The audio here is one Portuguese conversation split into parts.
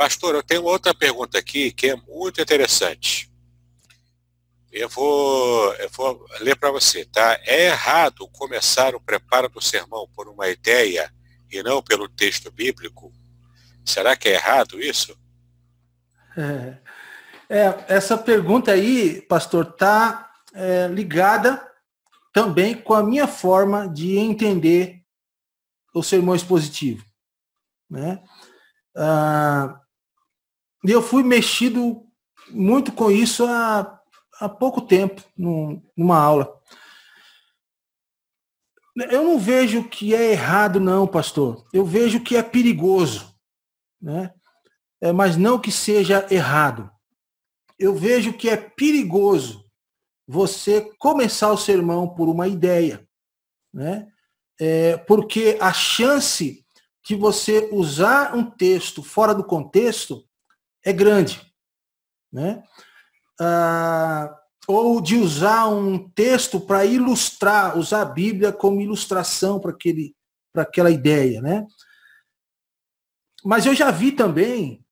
Pastor, eu tenho outra pergunta aqui que é muito interessante. Eu vou, eu vou ler para você, tá? É errado começar o preparo do sermão por uma ideia e não pelo texto bíblico? Será que é errado isso? É, é essa pergunta aí, pastor, está é, ligada também com a minha forma de entender o sermão expositivo. Né? Ah, e eu fui mexido muito com isso há, há pouco tempo, num, numa aula. Eu não vejo que é errado, não, pastor. Eu vejo que é perigoso, né? É, mas não que seja errado. Eu vejo que é perigoso você começar o sermão por uma ideia, né? É, porque a chance de você usar um texto fora do contexto é grande. Né? Ah, ou de usar um texto para ilustrar, usar a Bíblia como ilustração para aquela ideia. Né? Mas eu já vi também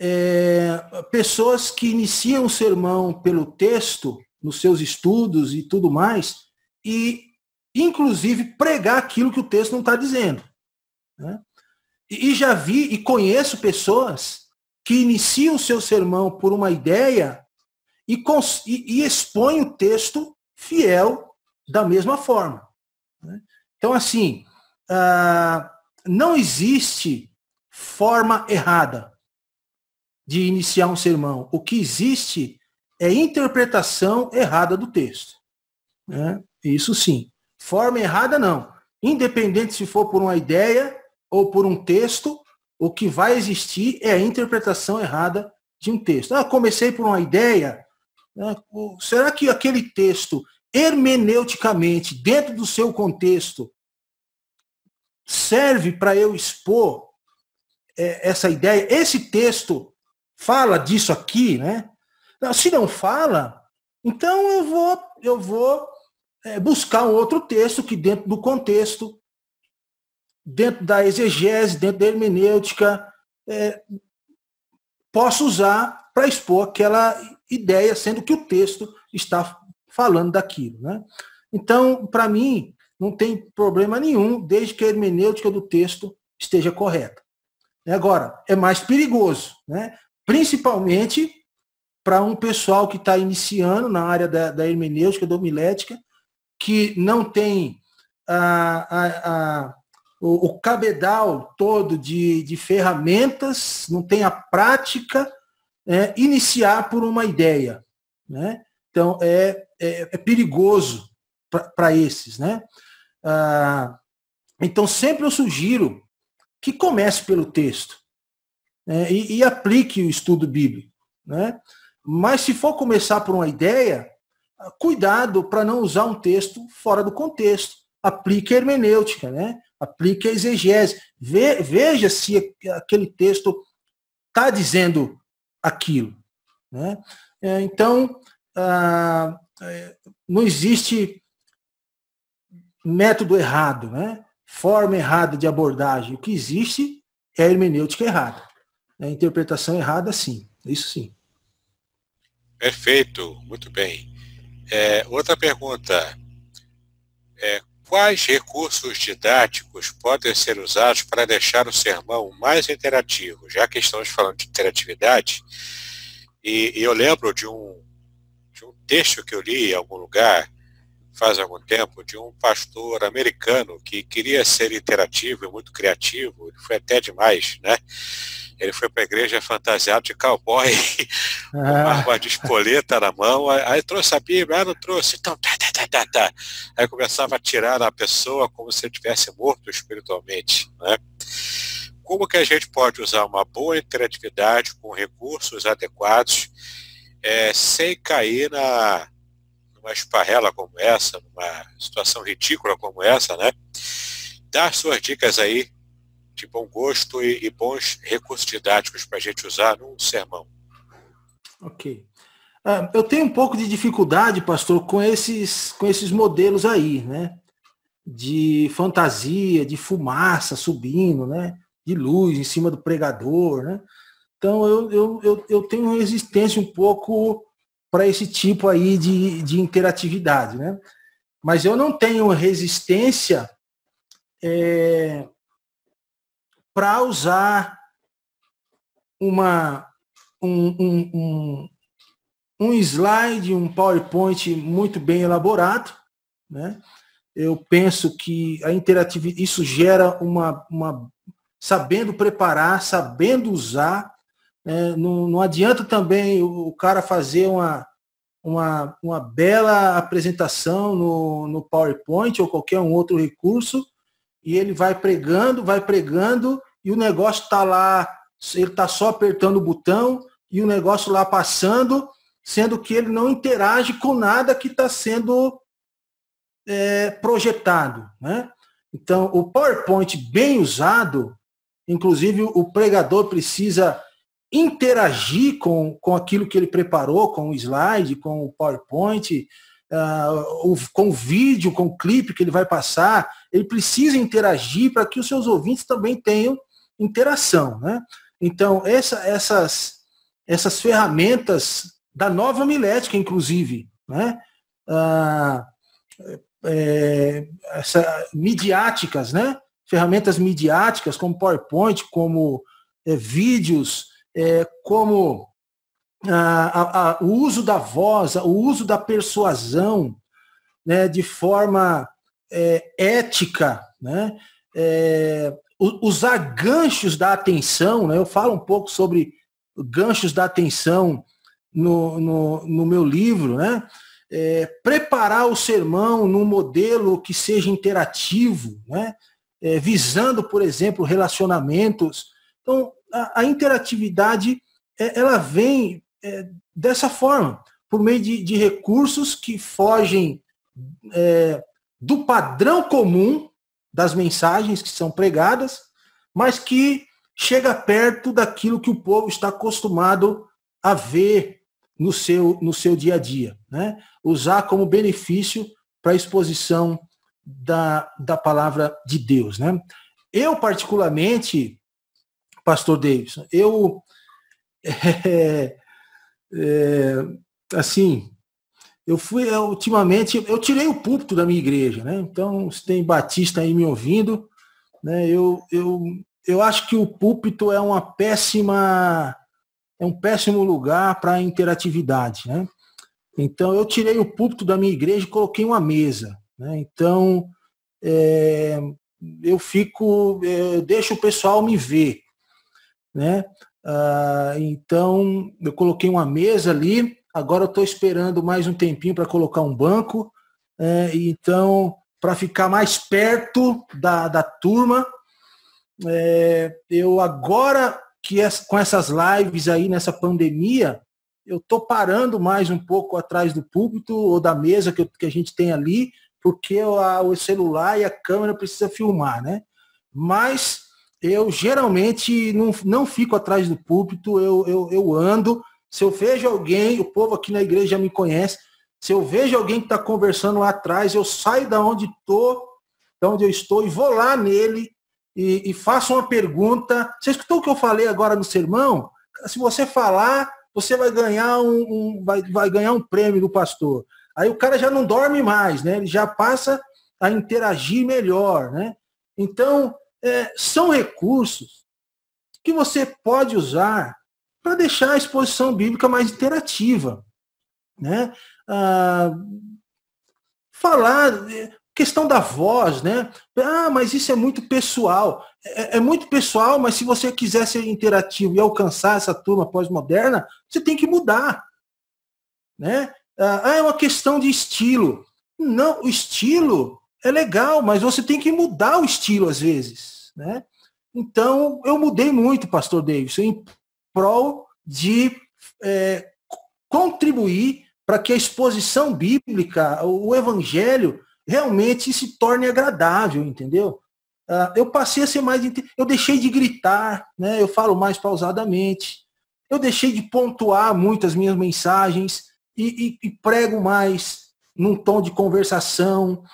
é, pessoas que iniciam o sermão pelo texto, nos seus estudos e tudo mais, e inclusive pregar aquilo que o texto não está dizendo. Né? E já vi e conheço pessoas que iniciam o seu sermão por uma ideia e, e, e expõem o texto fiel da mesma forma. Né? Então, assim, uh, não existe forma errada de iniciar um sermão. O que existe é interpretação errada do texto. Né? Isso sim. Forma errada, não. Independente se for por uma ideia ou por um texto, o que vai existir é a interpretação errada de um texto. Ah, comecei por uma ideia. Né? Será que aquele texto, hermeneuticamente, dentro do seu contexto, serve para eu expor é, essa ideia? Esse texto fala disso aqui, né? Se não fala, então eu vou, eu vou é, buscar um outro texto que dentro do contexto dentro da exegese, dentro da hermenêutica, é, posso usar para expor aquela ideia, sendo que o texto está falando daquilo. Né? Então, para mim, não tem problema nenhum, desde que a hermenêutica do texto esteja correta. Agora, é mais perigoso, né? principalmente para um pessoal que está iniciando na área da, da hermenêutica, da homilética, que não tem a, a, a o, o cabedal todo de, de ferramentas, não tem a prática, é, iniciar por uma ideia. Né? Então, é, é, é perigoso para esses. Né? Ah, então, sempre eu sugiro que comece pelo texto né? e, e, aplique o estudo bíblico. Né? Mas, se for começar por uma ideia, cuidado para não usar um texto fora do contexto. Aplique a hermenêutica, né? Aplique a exegese. Ve, veja se aquele texto está dizendo aquilo. Né? É, então, ah, é, não existe método errado, né? forma errada de abordagem. O que existe é a hermenêutica errada. A interpretação errada, sim. Isso sim. Perfeito, muito bem. É, outra pergunta. É, Quais recursos didáticos podem ser usados para deixar o sermão mais interativo? Já que estamos falando de interatividade, e, e eu lembro de um, de um texto que eu li em algum lugar, faz algum tempo, de um pastor americano que queria ser interativo e muito criativo, ele foi até demais, né? Ele foi para a igreja fantasiado de cowboy, com uma arma de espoleta na mão, aí trouxe a Bíblia, ah, não trouxe, então tá, tá, tá, tá, tá. Aí começava a tirar na pessoa como se ele tivesse morto espiritualmente, né? Como que a gente pode usar uma boa interatividade com recursos adequados, é, sem cair na, numa esparrela como essa, numa situação ridícula como essa, né? Dar suas dicas aí de bom gosto e, e bons recursos didáticos para a gente usar num sermão. Ok. Uh, eu tenho um pouco de dificuldade, pastor, com esses, com esses modelos aí, né? De fantasia, de fumaça subindo, né? de luz em cima do pregador, né? Então eu, eu, eu, eu tenho resistência um pouco para esse tipo aí de, de interatividade, né? Mas eu não tenho resistência é, para usar uma, um, um, um, um slide, um PowerPoint muito bem elaborado, né? Eu penso que a interatividade, isso gera uma, uma sabendo preparar, sabendo usar. Né? Não, não adianta também o, cara fazer uma, uma, uma bela apresentação no, no PowerPoint ou qualquer um outro recurso e ele vai pregando, vai pregando e o negócio está lá, ele está só apertando o botão e o negócio lá passando, sendo que ele não interage com nada que está sendo é, projetado. Né? Então, o PowerPoint bem usado, inclusive o pregador precisa interagir com, com aquilo que ele preparou, com o slide, com o PowerPoint, uh, com o vídeo, com o clipe que ele vai passar, ele precisa interagir para que os seus ouvintes também tenham interação. Né? Então, essa, essas, essas ferramentas da nova milética, inclusive, né? Uh, é, essa, midiáticas, né? ferramentas midiáticas como PowerPoint, como é, vídeos, é, como a, a, a, o uso da voz, o uso da persuasão né, de forma é, ética, né, é, usar ganchos da atenção, né, eu falo um pouco sobre ganchos da atenção no, no, no meu livro, né, é, preparar o sermão num modelo que seja interativo, né? É, visando, por exemplo, relacionamentos. Então, a, a interatividade é, ela vem é, dessa forma, por meio de, de recursos que fogem é, do padrão comum das mensagens que são pregadas, mas que chega perto daquilo que o povo está acostumado a ver no seu, no seu dia a dia. Né? Usar como benefício para a exposição da, da palavra de Deus. Né? Eu, particularmente, pastor Davidson, eu, é, é, assim, eu fui, eu, ultimamente, eu tirei o púlpito da minha igreja, né? Então, se tem batista aí me ouvindo, né? Eu, eu, eu acho que o púlpito é uma péssima é um péssimo lugar para interatividade. Né? Então, eu tirei o púlpito da minha igreja e coloquei uma mesa. Né? Então, é, eu fico, é, eu deixo o pessoal me ver. Né? Ah, então, eu coloquei uma mesa ali, agora eu estou esperando mais um tempinho para colocar um banco. É, então, para ficar mais perto da, da turma, é, eu agora que com essas lives aí nessa pandemia, eu tô parando mais um pouco atrás do púlpito ou da mesa que, que a gente tem ali, porque a, o celular e a câmera precisa filmar, né? Mas eu geralmente não, não fico atrás do púlpito, eu, eu, eu ando. Se eu vejo alguém, o povo aqui na igreja me conhece, se eu vejo alguém que está conversando lá atrás, eu saio da onde estou, da onde eu estou e vou lá nele e, e faço uma pergunta. Você escutou o que eu falei agora no sermão? Se você falar, você vai ganhar um, um vai, vai ganhar um prêmio do pastor. Aí o cara já não dorme mais, né? Ele já passa a interagir melhor, né? Então, é, são recursos que você pode usar para deixar a exposição bíblica mais interativa, né? Ah, falar, Questão da voz, né? Ah, mas isso é muito pessoal. É, é, muito pessoal, mas se você quiser ser interativo e alcançar essa turma pós-moderna, você tem que mudar. Né? Ah, é uma questão de estilo. Não, o estilo é legal, mas você tem que mudar o estilo às vezes. Né? Então, eu mudei muito, pastor Davis, em prol de é, contribuir para que a exposição bíblica, o evangelho, realmente se torne agradável, entendeu? Uh, eu passei a ser mais. Eu deixei de gritar, né? eu falo mais pausadamente. Eu deixei de pontuar muito as minhas mensagens e, e, e prego mais num tom de conversação.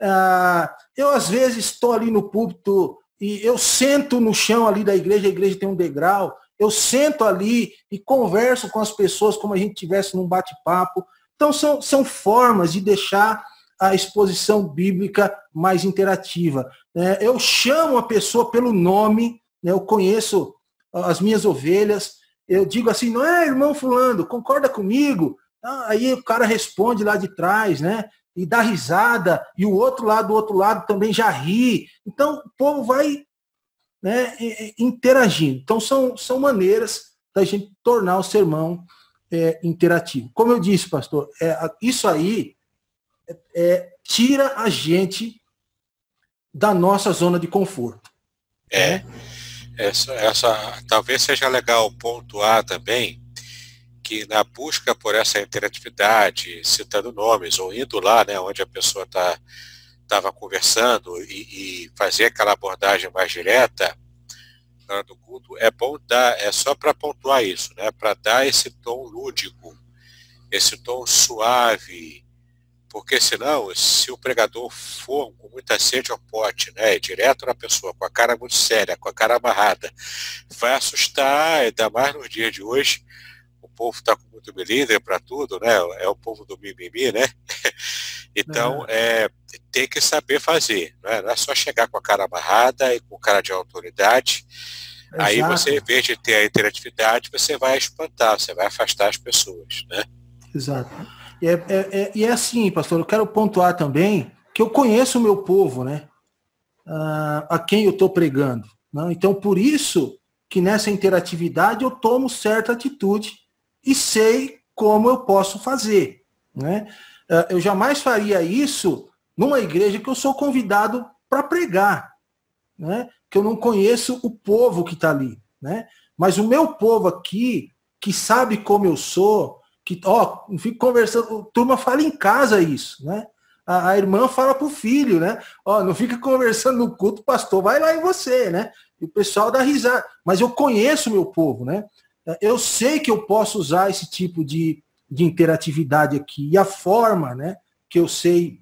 Uh, eu, às vezes, estou ali no púlpito e eu sento no chão ali da igreja, a igreja tem um degrau, eu sento ali e converso com as pessoas como a gente tivesse num bate-papo. Então são, são formas de deixar a exposição bíblica mais interativa. É, eu chamo a pessoa pelo nome, né, eu conheço as minhas ovelhas, eu digo assim, não é irmão fulano, concorda comigo? Ah, aí o cara responde lá de trás, né? E dá risada, e o outro lado do outro lado também já ri. Então o povo vai né, interagindo. Então são, são maneiras da gente tornar o sermão é, interativo. Como eu disse, pastor, é, isso aí é, é, tira a gente da nossa zona de conforto. É. Essa, essa talvez seja legal pontuar também que na busca por essa interatividade, citando nomes, ou indo lá, né, onde a pessoa está estava conversando e, e, fazer aquela abordagem mais direta do culto, é bom dar, é só para pontuar isso, né? Para dar esse tom lúdico, esse tom suave, porque senão, se o pregador for com muita sede ao pote, né, direto na pessoa, com a cara muito séria, com a cara amarrada, vai assustar, ainda mais nos dias de hoje, o povo está com muito melindre para tudo, né, é o povo do mimimi, né, então é. É, tem que saber fazer, não é? não é só chegar com a cara amarrada e com cara de autoridade, Exato. aí você, em vez de ter a interatividade, você vai espantar, você vai afastar as pessoas, né. Exato. E é, é, é, é assim, pastor, eu quero pontuar também que eu conheço o meu povo, né? Ah, a quem eu estou pregando. Né? Então, por isso que nessa interatividade eu tomo certa atitude e sei como eu posso fazer. Né? Ah, eu jamais faria isso numa igreja que eu sou convidado para pregar, né? que eu não conheço o povo que está ali. Né? Mas o meu povo aqui, que sabe como eu sou, que, ó, não fico conversando, turma fala em casa isso, né? A, a irmã fala pro filho, né? Ó, não fica conversando no culto, pastor, vai lá em você, né? E o pessoal dá risada. Mas eu conheço meu povo, né? Eu sei que eu posso usar esse tipo de, de interatividade aqui e a forma, né? Que eu sei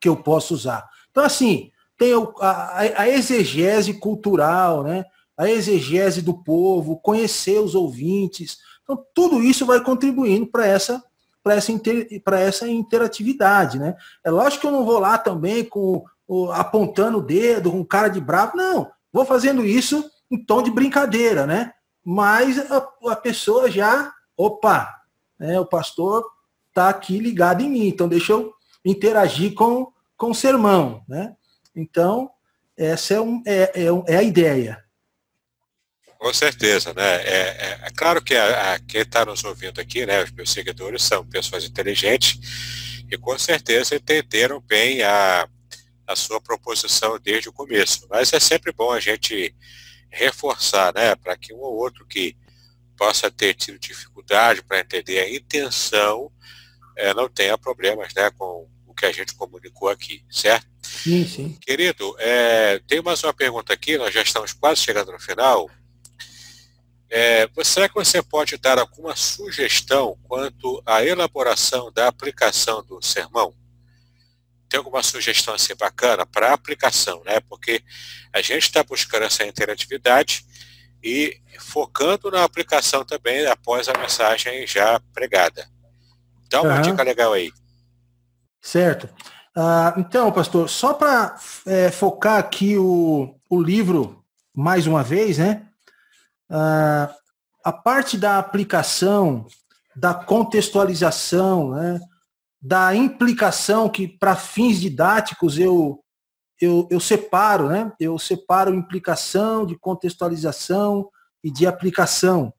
que eu posso usar. Então, assim, tem a, a exegese cultural, né? A exegese do povo, conhecer os ouvintes, então, tudo isso vai contribuindo para essa para essa, inter, essa interatividade, né? É lógico que eu não vou lá também com apontando o dedo, com cara de bravo, não. Vou fazendo isso em tom de brincadeira, né? Mas a, a pessoa já, opa, né, o pastor está aqui ligado em mim, então deixa eu interagir com, com o sermão, né? Então, essa é, um, é, é, é a ideia. Com certeza, né? É, é, é claro que a, a quem está nos ouvindo aqui, né, os meus seguidores são pessoas inteligentes e com certeza entenderam bem a, a sua proposição desde o começo. Mas é sempre bom a gente reforçar, né, para que um ou outro que possa ter tido dificuldade para entender a intenção é, não tenha problemas, né, com o que a gente comunicou aqui, certo? Sim, sim. Querido, é, tem mais uma pergunta aqui, nós já estamos quase chegando no final. É, será que você pode dar alguma sugestão quanto à elaboração da aplicação do sermão? Tem alguma sugestão assim bacana para aplicação, né? Porque a gente está buscando essa interatividade e focando na aplicação também após a mensagem já pregada. Dá uma uhum. dica legal aí. Certo. Uh, então, pastor, só para é, focar aqui o, o livro mais uma vez, né? Uh, a parte da aplicação, da contextualização, né, da implicação que para fins didáticos eu, eu, eu separo, né? Eu separo implicação de contextualização e de aplicação,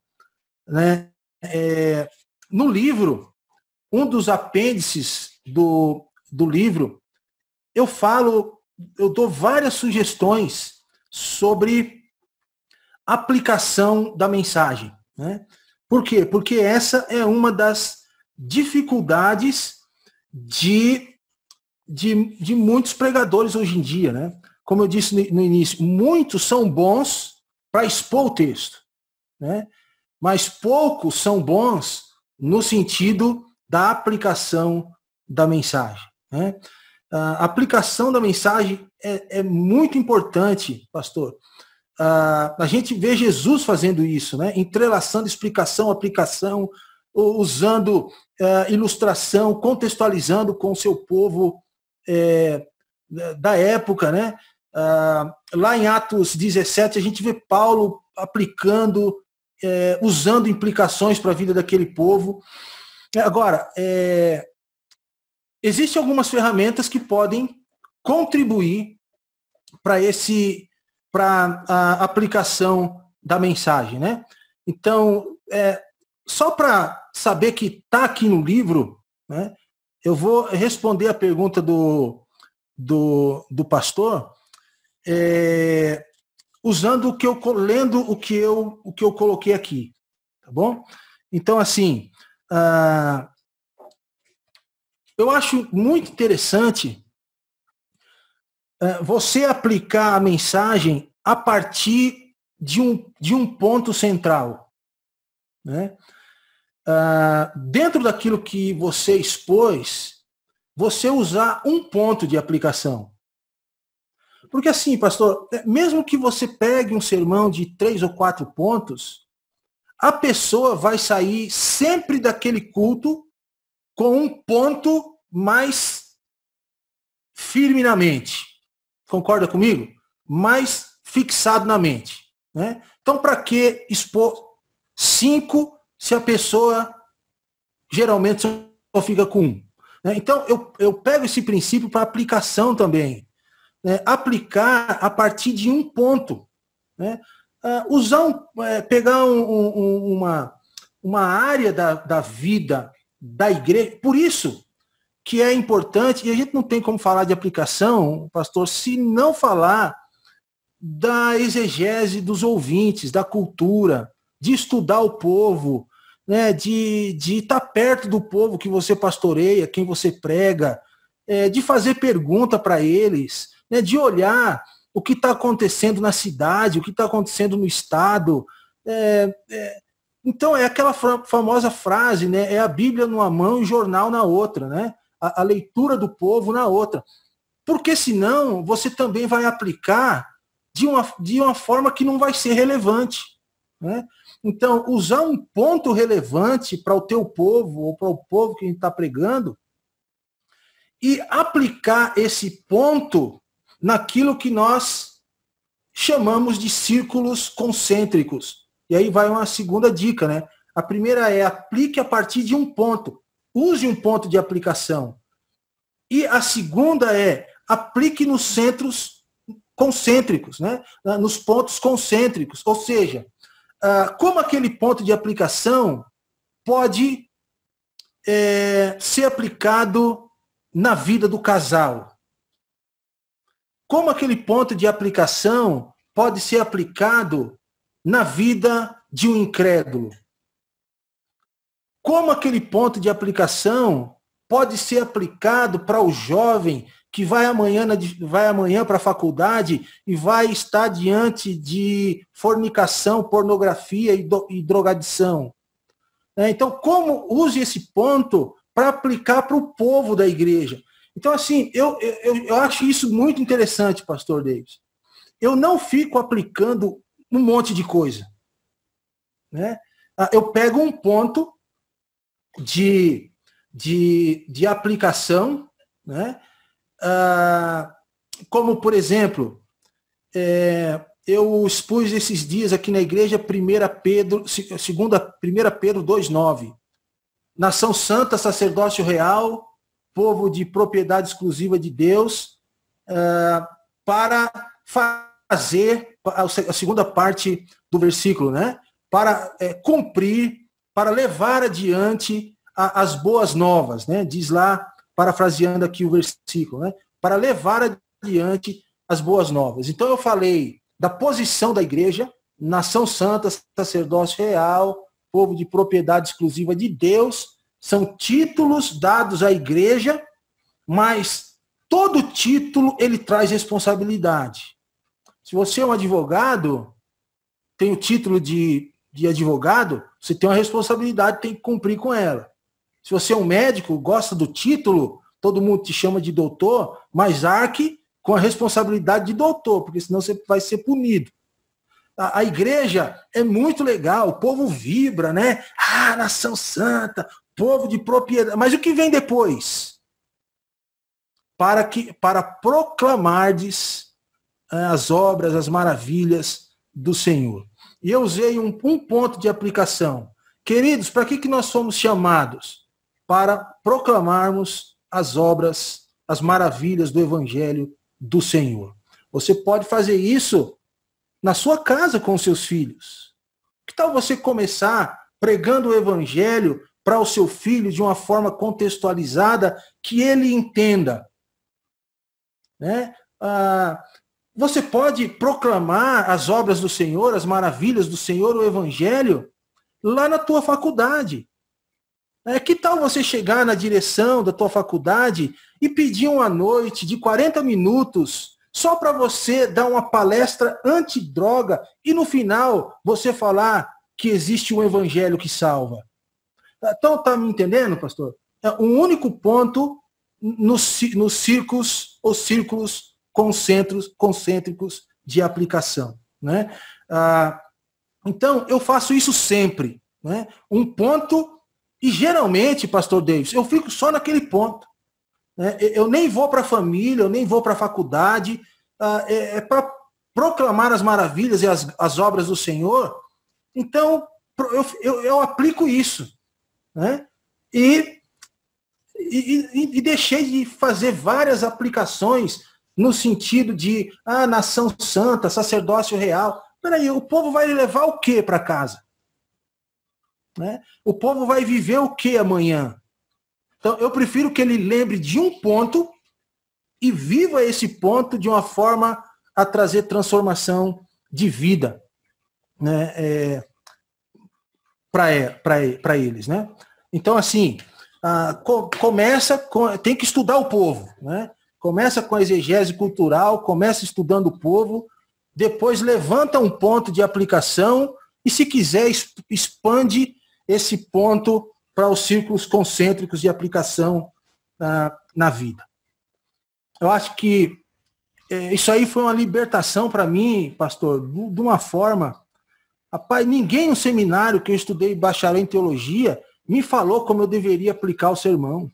né? É, no livro, um dos apêndices do, do livro, eu falo, eu dou várias sugestões sobre aplicação da mensagem. Né? Por quê? Porque essa é uma das dificuldades de, de, de muitos pregadores hoje em dia. Né? Como eu disse no início, muitos são bons para expor o texto, né? mas poucos são bons no sentido da aplicação da mensagem. Né? A aplicação da mensagem é, é muito importante, pastor. a gente vê Jesus fazendo isso, né? entrelaçando explicação, aplicação, usando uh, ilustração, contextualizando com o seu povo é, da época, né? Uh, lá em Atos 17, a gente vê Paulo aplicando, é, usando implicações para a vida daquele povo. Agora, é, existem algumas ferramentas que podem contribuir para esse para a aplicação da mensagem, né? Então, é, só para saber que está aqui no livro, né, eu vou responder a pergunta do, do, do pastor é, usando o que eu lendo o que eu o que eu coloquei aqui, tá bom? Então assim, ah, eu acho muito interessante ah, você aplicar a mensagem a partir de um, de um ponto central. Né? Uh, dentro daquilo que você expôs, você usar um ponto de aplicação. Porque assim, pastor, é, mesmo que você pegue um sermão de três ou quatro pontos, a pessoa vai sair sempre daquele culto com um ponto mais firme na mente. Concorda comigo? Mais fixado na mente. Né? Então, para que expor cinco se a pessoa geralmente só fica com um. Né? Então, eu, eu pego esse princípio para aplicação também. Né? Aplicar a partir de um ponto. Né? Uh, usar um, é, pegar um, um, uma, uma área da, da vida da igreja. Por isso que é importante, e a gente não tem como falar de aplicação, pastor, se não falar da exegese dos ouvintes, da cultura, de estudar o povo, né, de, de estar perto do povo que você pastoreia, quem você prega, é, de fazer pergunta para eles, né, de olhar o que está acontecendo na cidade, o que está acontecendo no estado. É, é, então é aquela famosa frase, né, é a Bíblia numa mão e o jornal na outra, né? A, a leitura do povo na outra. Porque senão você também vai aplicar de uma, de uma forma que não vai ser relevante. Né? Então, usar um ponto relevante para o teu povo, ou para o povo que a gente está pregando, e aplicar esse ponto naquilo que nós chamamos de círculos concêntricos. E aí vai uma segunda dica, né? A primeira é aplique a partir de um ponto. Use um ponto de aplicação. E a segunda é aplique nos centros concêntricos, né? Nos pontos concêntricos. Ou seja, ah, como aquele ponto de aplicação pode é, ser aplicado na vida do casal. Como aquele ponto de aplicação pode ser aplicado na vida de um incrédulo. Como aquele ponto de aplicação pode ser aplicado para o jovem que vai amanhã, vai amanhã para a faculdade e vai estar diante de fornicação, pornografia e, do, e drogadição. É, então, como use esse ponto para aplicar para o povo da igreja? Então, assim, eu, eu, eu acho isso muito interessante, pastor Davis. Eu não fico aplicando um monte de coisa. Né? Ah, eu pego um ponto de, de, de aplicação, né? Ah, como, por exemplo, é, eu expus esses dias aqui na igreja 1 Pedro, 2 Pedro 2,9. Nação santa, sacerdócio real, povo de propriedade exclusiva de Deus, ah, para fazer a segunda parte do versículo, né? Para é, cumprir, para levar adiante a, as boas novas, né? Diz lá parafraseando aqui o versículo, né? para levar adiante as boas novas. Então eu falei da posição da igreja, nação santa, sacerdócio real, povo de propriedade exclusiva de Deus, são títulos dados à igreja, mas todo título ele traz responsabilidade. Se você é um advogado, tem o título de, de advogado, você tem uma responsabilidade, tem que cumprir com ela. Se você é um médico, gosta do título, todo mundo te chama de doutor, mas arque com a responsabilidade de doutor, porque senão você vai ser punido. A, a igreja é muito legal, o povo vibra, né? Ah, nação santa, povo de propriedade. Mas o que vem depois? Para que para proclamardes eh, as obras, as maravilhas do Senhor. E eu usei um, um ponto de aplicação. Queridos, para que, que nós somos chamados? Para proclamarmos as obras, as maravilhas do Evangelho do Senhor. Você pode fazer isso na sua casa com seus filhos. Que tal você começar pregando o Evangelho para o seu filho de uma forma contextualizada que ele entenda? Né? Ah, você pode proclamar as obras do Senhor, as maravilhas do Senhor, o Evangelho, lá na tua faculdade. É, que tal você chegar na direção da tua faculdade e pedir uma noite de 40 minutos só para você dar uma palestra antidroga e no final você falar que existe um evangelho que salva? Então, tá me entendendo, pastor? É um único ponto nos, nos círculos ou círculos concentros, concêntricos de aplicação. Né? Ah, então, eu faço isso sempre. Né? Um ponto, e geralmente, pastor Davis, eu fico só naquele ponto. Né? Eu nem vou para a família, eu nem vou para a faculdade, ah, é, é para proclamar as maravilhas e as, as obras do Senhor. Então, eu, eu, eu aplico isso. Né? E, e, e, deixei de fazer várias aplicações no sentido de ah, nação santa, sacerdócio real. Peraí, o povo vai levar o que para casa? Né? O povo vai viver o que amanhã? Então, eu prefiro que ele lembre de um ponto e viva esse ponto de uma forma a trazer transformação de vida né? É, para eles. Né? Então, assim, ah, co começa, com, tem que estudar o povo. Né? começa com a exegese cultural, começa estudando o povo, depois levanta um ponto de aplicação e, se quiser, expande esse ponto para os círculos concêntricos de aplicação na, na vida. Eu acho que é, isso aí foi uma libertação para mim, pastor, de uma forma. Rapaz, ninguém no seminário que eu estudei bacharel em teologia me falou como eu deveria aplicar o sermão,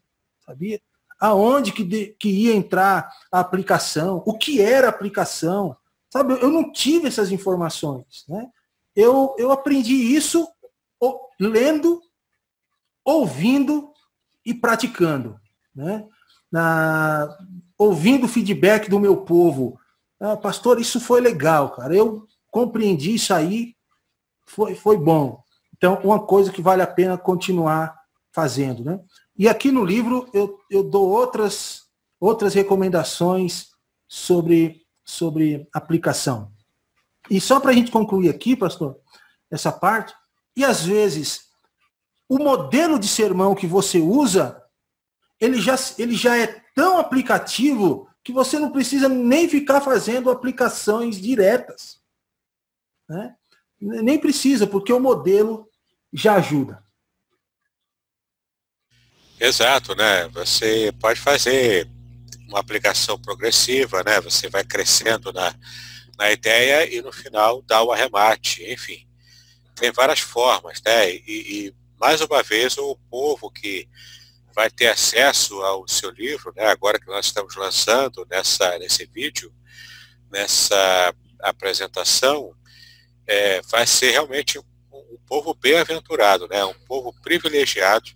sabia? aonde que, de, que ia entrar a aplicação, o que era a aplicação. Sabe, eu não tive essas informações. Né? Eu, eu aprendi isso lendo, ouvindo e praticando. Né? Na, ouvindo o feedback do meu povo. Ah, pastor, isso foi legal, cara. Eu compreendi isso aí, foi, foi bom. Então, uma coisa que vale a pena continuar fazendo. Né? E aqui no livro eu, eu dou outras, outras recomendações sobre, sobre aplicação. E só para a gente concluir aqui, pastor, essa parte, e às vezes o modelo de sermão que você usa, ele já, ele já é tão aplicativo que você não precisa nem ficar fazendo aplicações diretas. Né? Nem precisa, porque o modelo já ajuda. Exato, né? Você pode fazer uma aplicação progressiva, né? Você vai crescendo na, na ideia e no final dá o arremate, enfim. Tem várias formas, né? E, e mais uma vez o povo que vai ter acesso ao seu livro, né? Agora que nós estamos lançando nessa, nesse vídeo, nessa apresentação, é, vai ser realmente um, um povo bem-aventurado, né? Um povo privilegiado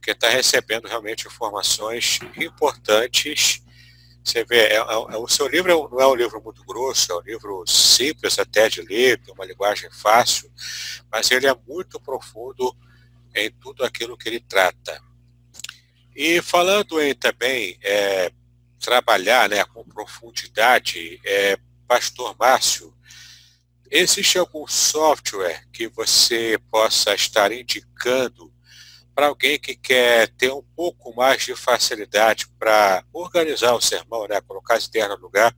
porque está recebendo realmente informações importantes. Você vê, é, é, é o seu livro é não é um livro muito grosso, é um livro simples até de ler, tem uma linguagem fácil, mas ele é muito profundo em tudo aquilo que ele trata. E falando em também é, trabalhar né, com profundidade, é, Pastor Márcio, existe algum software que você possa estar indicando para alguém que quer ter um pouco mais de facilidade para organizar o sermão, né, colocar as ideias no lugar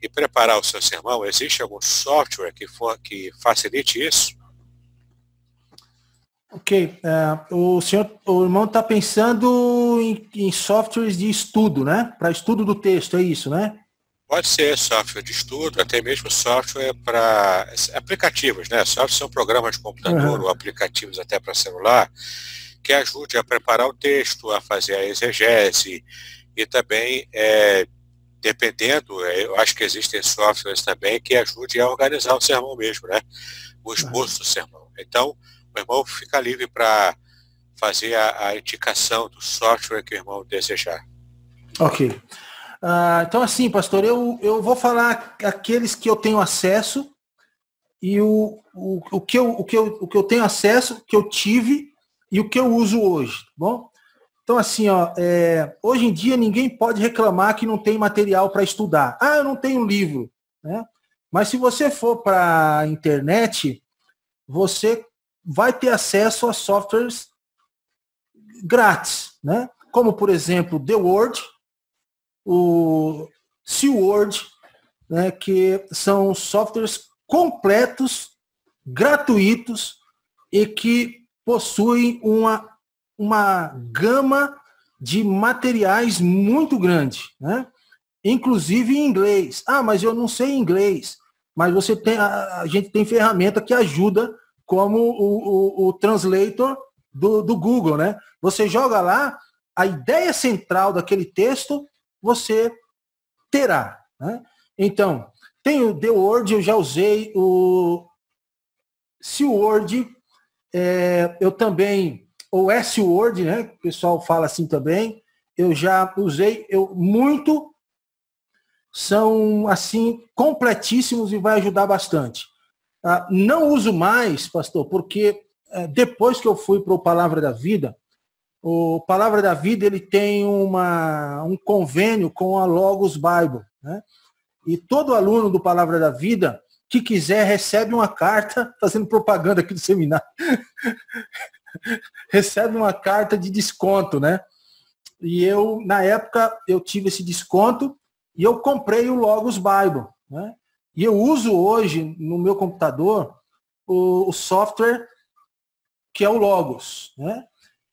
e preparar o seu sermão, existe algum software que, for, que facilite isso? Ok. Uh, o senhor, o irmão está pensando pensando em, em softwares de estudo, né? Para estudo do texto, é isso, né? Pode ser software de estudo, até mesmo software para aplicativos, né? Software são programas de computador uhum. ou aplicativos até para celular que ajude a preparar o texto, a fazer a exegese e também, é, dependendo, é, eu acho que existem softwares também que ajudem a organizar o sermão mesmo, né? O esboço do sermão. Então, o irmão fica livre para fazer a, a indicação do software que o irmão desejar. Ok. Ah, então, assim, pastor, eu, eu vou falar aqueles que eu tenho acesso e o, o, o, que eu, o, que eu, o que eu tenho acesso, que eu tive e o que eu uso hoje, tá bom? Então, assim, ó, é, hoje em dia ninguém pode reclamar que não tem material para estudar. Ah, eu não tenho livro, né? Mas se você for para a internet, você vai ter acesso a softwares grátis, né? Como, por exemplo, The Word, o SeaWord, né, que são softwares completos, gratuitos e que possuem uma, uma gama de materiais muito grande, né? inclusive em inglês. Ah, mas eu não sei inglês. Mas você tem, a, a gente tem ferramenta que ajuda, como o, o, o translator do, do Google, né? Você joga lá, a ideia central daquele texto você terá. Né? Então, tem o The Word, eu já usei o C-Word, é, eu também, ou S-Word, né? O pessoal fala assim também, eu já usei, eu muito são assim completíssimos e vai ajudar bastante. Ah, não uso mais, pastor, porque é, depois que eu fui para o Palavra da Vida, o Palavra da Vida ele tem uma, um convênio com a Logos Bible. Né? E todo aluno do Palavra da Vida que quiser recebe uma carta, fazendo propaganda aqui do seminário, recebe uma carta de desconto, né? E eu, na época, eu tive esse desconto e eu comprei o Logos Bible, né? E eu uso hoje no meu computador o, o software que é o Logos, né?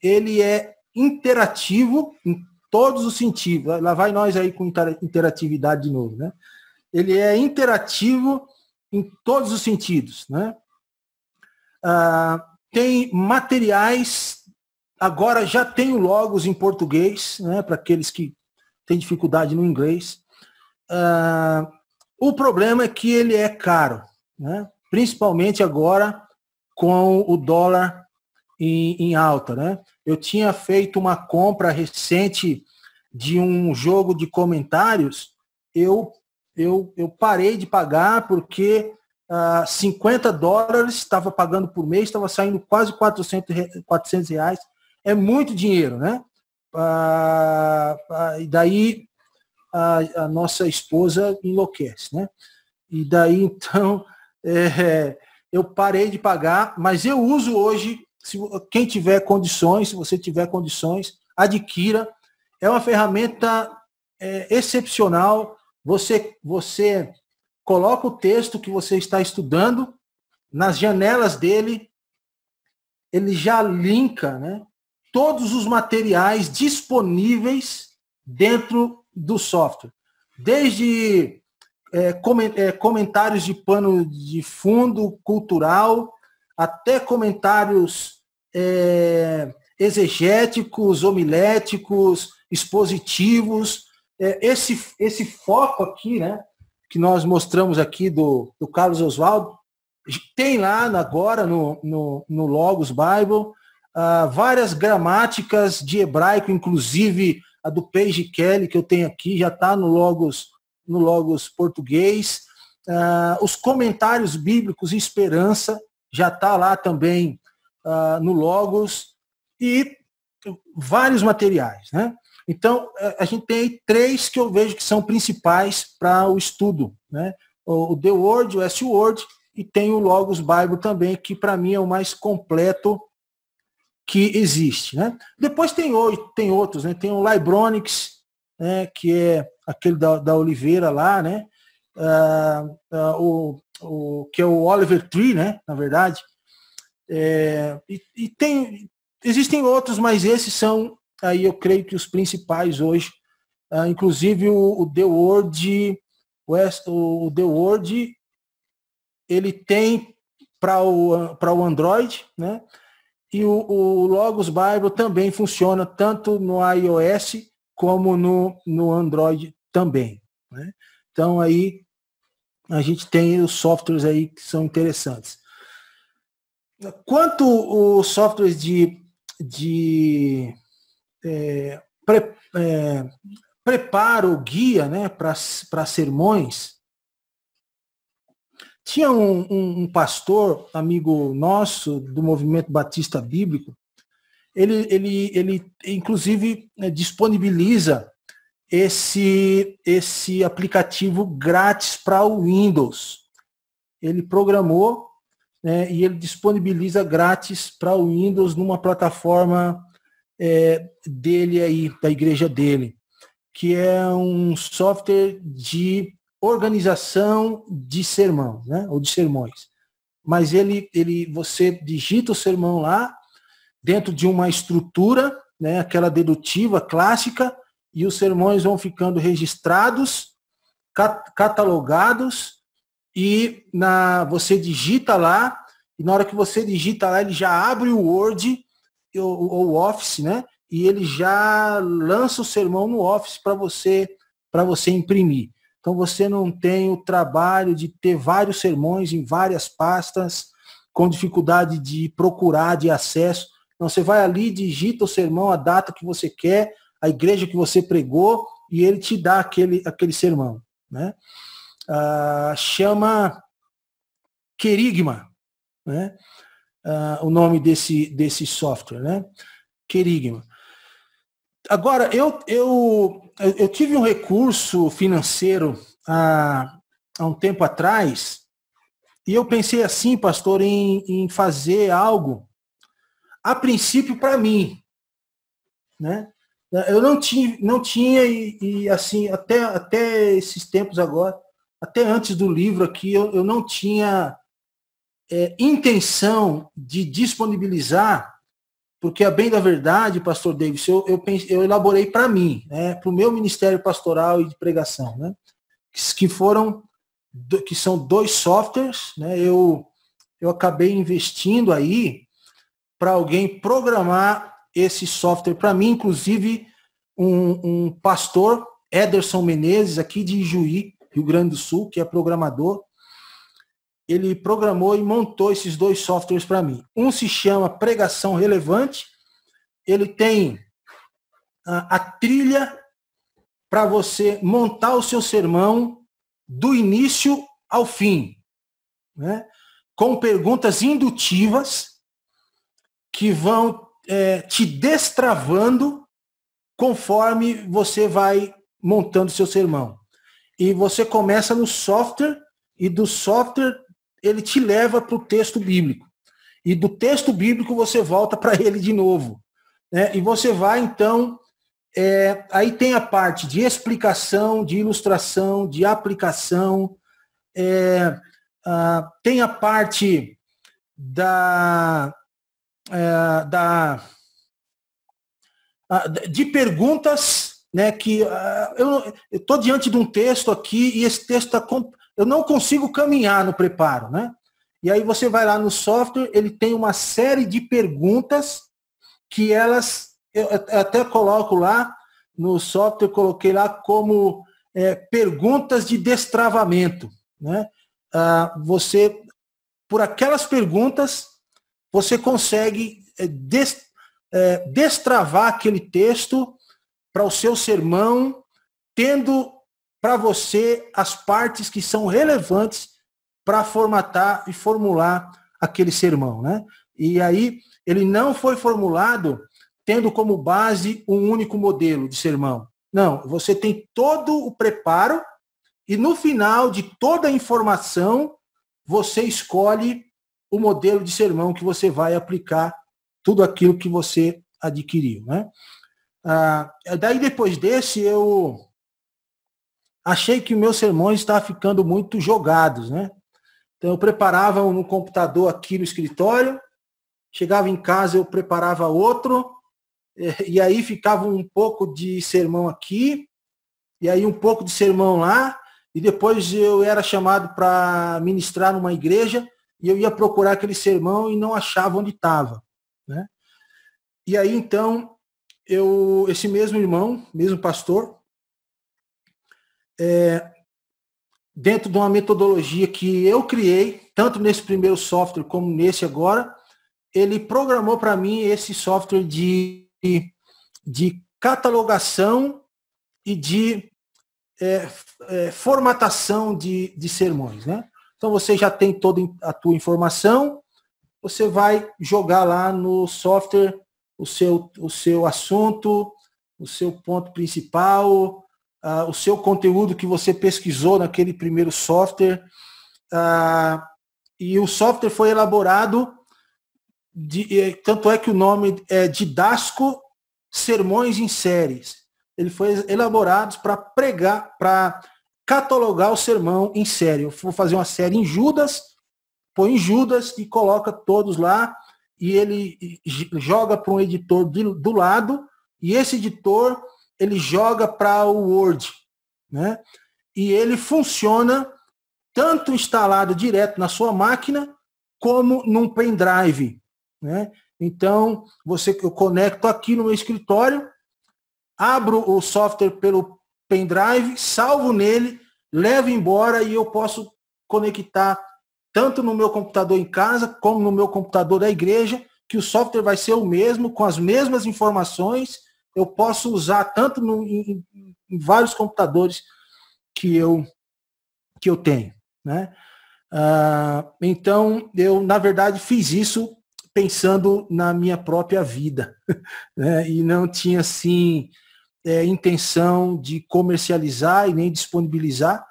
ele é interativo em todos os sentidos. Lá vai nós aí com interatividade de novo, né? Ele é interativo em todos os sentidos, né? Ah, tem materiais, agora já tem Logos em português, né? Para aqueles que têm dificuldade no inglês. Ah, o problema é que ele é caro, né? Principalmente agora com o dólar em, em alta, né? Eu tinha feito uma compra recente de um jogo de comentários, eu, eu, eu parei de pagar porque uh, 50 dólares estava pagando por mês, estava saindo quase 400, 400 reais. É muito dinheiro, né? Uh, uh, e daí a, a, nossa esposa enlouquece, né? E daí então é, eu parei de pagar, mas eu uso hoje se quem tiver condições, se você tiver condições, adquira. É uma ferramenta é, excepcional. Você, você coloca o texto que você está estudando nas janelas dele, ele já linka né, todos os materiais disponíveis dentro do software. Desde é, é comentários de pano de fundo cultural, até comentários é, exegéticos, homiléticos, expositivos. É, esse, esse foco aqui, né, que nós mostramos aqui do, do Carlos Oswaldo, tem lá agora no, no, no Logos Bible uh, várias gramáticas de hebraico, inclusive a do Page Kelly que eu tenho aqui, já está no Logos, no Logos português. Uh, os comentários bíblicos e esperança, já está lá também uh, no Logos e vários materiais. Né? Então, eh, a gente tem três que eu vejo que são principais para o estudo. Né? O The Word, o S-Word, e tem o Logos Bible também, que para mim é o mais completo que existe. Né? Depois tem, tem outros, né? tem o Libronics, né? que é aquele da, da Oliveira lá, né? Uh, uh, o o, que é o Oliver Tree, né, na verdade. É, e, e, tem, existem outros, mas esses são aí eu creio que os principais hoje, uh, inclusive o, o The Word, o, o The Word, ele tem para o, o Android, né? E o, o, Logos Bible também funciona tanto no iOS como no, no Android também. Né? Então aí a gente tem os softwares aí que são interessantes. Quanto os softwares de, de é, pre, é, preparo, guia né, para sermões, tinha um, um, um, pastor, amigo nosso, do movimento batista bíblico, ele, ele, ele inclusive né, disponibiliza esse, esse aplicativo grátis para o Windows. Ele programou né, e ele disponibiliza grátis para o Windows numa plataforma é, dele aí, da igreja dele, que é um software de organização de sermão, né, ou de sermões. Mas ele, ele, você digita o sermão lá dentro de uma estrutura, né, aquela dedutiva clássica, e os sermões vão ficando registrados, catalogados e na você digita lá e na hora que você digita lá ele já abre o Word ou Office, né? E ele já lança o sermão no Office para você para você imprimir. Então você não tem o trabalho de ter vários sermões em várias pastas com dificuldade de procurar de acesso. Então você vai ali, digita o sermão, a data que você quer, a igreja que você pregou e ele te dá aquele, aquele sermão. Né? Ah, chama Querigma, né? Ah, o nome desse, desse software, né? Querigma. Agora, eu, eu, eu tive um recurso financeiro há, há um tempo atrás e eu pensei assim, pastor, em, em fazer algo, a princípio, para mim. Né? Eu não tinha, não tinha e, e, assim, até, até esses tempos agora, até antes do livro aqui, eu, eu não tinha é, intenção de disponibilizar, porque a bem da verdade, pastor Davis, eu, eu, eu elaborei para mim, né, para o meu ministério pastoral e de pregação, né, que foram, que são dois softwares, né, eu, eu acabei investindo aí para alguém programar esse software para mim, inclusive um, um, pastor, Ederson Menezes, aqui de Juí, Rio Grande do Sul, que é programador, ele programou e montou esses dois softwares para mim. Um se chama Pregação Relevante, ele tem a, a trilha para você montar o seu sermão do início ao fim, né? com perguntas indutivas que vão é, te destravando conforme você vai montando seu sermão. E você começa no software e do software ele te leva para o texto bíblico. E do texto bíblico você volta para ele de novo. Né? E você vai, então, é, aí tem a parte de explicação, de ilustração, de aplicação, é, tem a parte da, é, da de perguntas, né, que eu estou diante de um texto aqui e esse texto está eu não consigo caminhar no preparo, né? E aí você vai lá no software, ele tem uma série de perguntas que elas, eu até coloco lá no software, coloquei lá como é, perguntas de destravamento, né? Ah, você, por aquelas perguntas, você consegue é, é, destravar aquele texto para o seu sermão, tendo para você as partes que são relevantes para formatar e formular aquele sermão, né? E aí ele não foi formulado tendo como base um único modelo de sermão. Não, você tem todo o preparo e no final de toda a informação você escolhe o modelo de sermão que você vai aplicar tudo aquilo que você adquiriu, né? Ah, daí depois desse eu achei que meus sermões estavam ficando muito jogados, né? Então eu preparava um no computador aqui no escritório, chegava em casa eu preparava outro, e aí ficava um pouco de sermão aqui, e aí um pouco de sermão lá, e depois eu era chamado para ministrar numa igreja, e eu ia procurar aquele sermão e não achava onde estava. Né? E aí então, eu, esse mesmo irmão, mesmo pastor, é, dentro de uma metodologia que eu criei, tanto nesse primeiro software como nesse agora, ele programou para mim esse software de, de catalogação e de é, é, formatação de, de sermões. Né? Então você já tem toda a tua informação, você vai jogar lá no software o seu, o seu assunto, o seu ponto principal, uh, o seu conteúdo que você pesquisou naquele primeiro software. Uh, e o software foi elaborado, de, tanto é que o nome é Didasco Sermões em Séries. Ele foi elaborado para pregar, para catalogar o sermão em série. Eu vou fazer uma série em Judas, põe em Judas e coloca todos lá, e ele joga para um editor do lado, e esse editor ele joga para o Word, né? E ele funciona tanto instalado direto na sua máquina como num pendrive, né? Então, você eu conecto aqui no meu escritório, abro o software pelo pendrive, salvo nele, levo embora e eu posso conectar tanto no meu computador em casa como no meu computador da igreja, que o software vai ser o mesmo, com as mesmas informações eu posso usar tanto no, em, em, vários computadores que eu, que eu tenho. Né? Ah, então, eu, na verdade, fiz isso pensando na minha própria vida. Né? E não tinha, assim, é, intenção de comercializar e nem disponibilizar,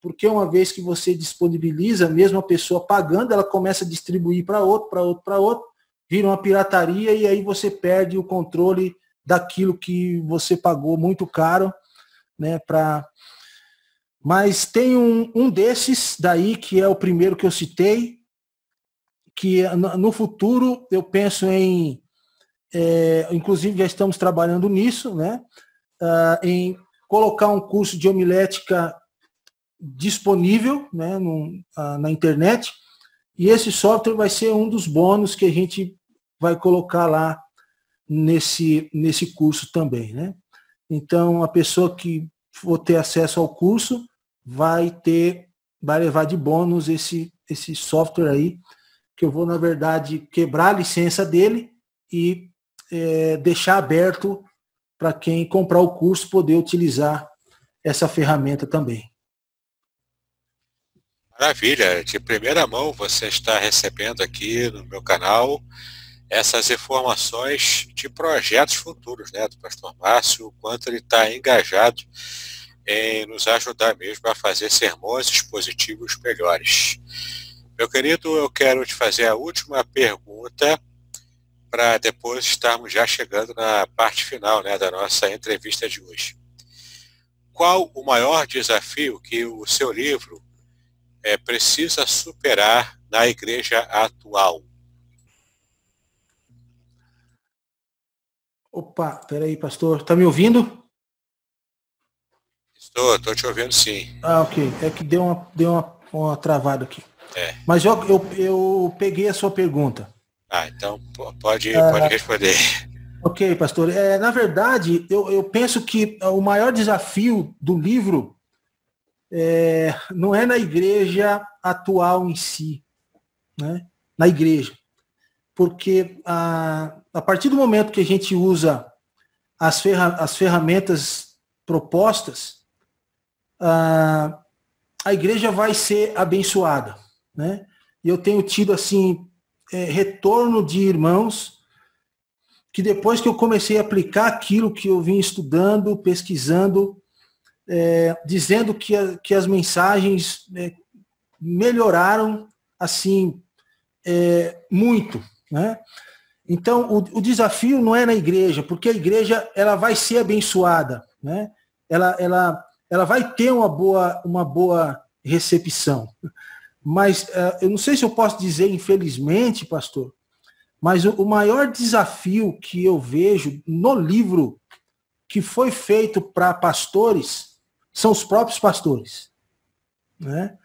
porque uma vez que você disponibiliza, mesmo a pessoa pagando, ela começa a distribuir para outro, para outro, para outro, vira uma pirataria e aí você perde o controle daquilo que você pagou muito caro, né, para mas tem um, um desses daí que é o primeiro que eu citei, que no futuro eu penso em, é, inclusive já estamos trabalhando nisso, né, uh, em colocar um curso de homilética disponível né, no, uh, na internet, e esse software vai ser um dos bônus que a gente vai colocar lá nesse, nesse curso também. Né? Então, a pessoa que for ter acesso ao curso vai ter, vai levar de bônus esse, esse software aí, que eu vou, na verdade, quebrar a licença dele e é, deixar aberto para quem comprar o curso poder utilizar essa ferramenta também. Maravilha, de primeira mão você está recebendo aqui no meu canal essas informações de projetos futuros né, do pastor Márcio, o quanto ele está engajado em nos ajudar mesmo a fazer sermões expositivos melhores. Meu querido, eu quero te fazer a última pergunta para depois estarmos já chegando na parte final né, da nossa entrevista de hoje. Qual o maior desafio que o seu livro é, precisa superar na igreja atual? Opa, peraí, pastor. Tá me ouvindo? Estou, estou te ouvindo sim. Ah, ok. É que deu uma, deu uma, uma travada aqui. É. Mas eu, eu, eu peguei a sua pergunta. Ah, então pode, ah, pode responder. Ok, pastor. É, na verdade, eu, eu penso que o maior desafio do livro é, não é na igreja atual em si, né? na igreja porque a, a partir do momento que a gente usa as, ferra, as ferramentas propostas, a, a igreja vai ser abençoada. Né? E eu tenho tido assim é, retorno de irmãos que depois que eu comecei a aplicar aquilo que eu vim estudando, pesquisando, é, dizendo que, a, que as mensagens é, melhoraram assim é, muito. Né? Então, o, o, desafio não é na igreja, porque a igreja ela vai ser abençoada, né? ela, ela, ela vai ter uma boa, uma boa recepção. Mas uh, eu não sei se eu posso dizer, infelizmente, pastor, Mas o, o maior desafio que eu vejo no livro que foi feito para pastores são os próprios pastores. Né?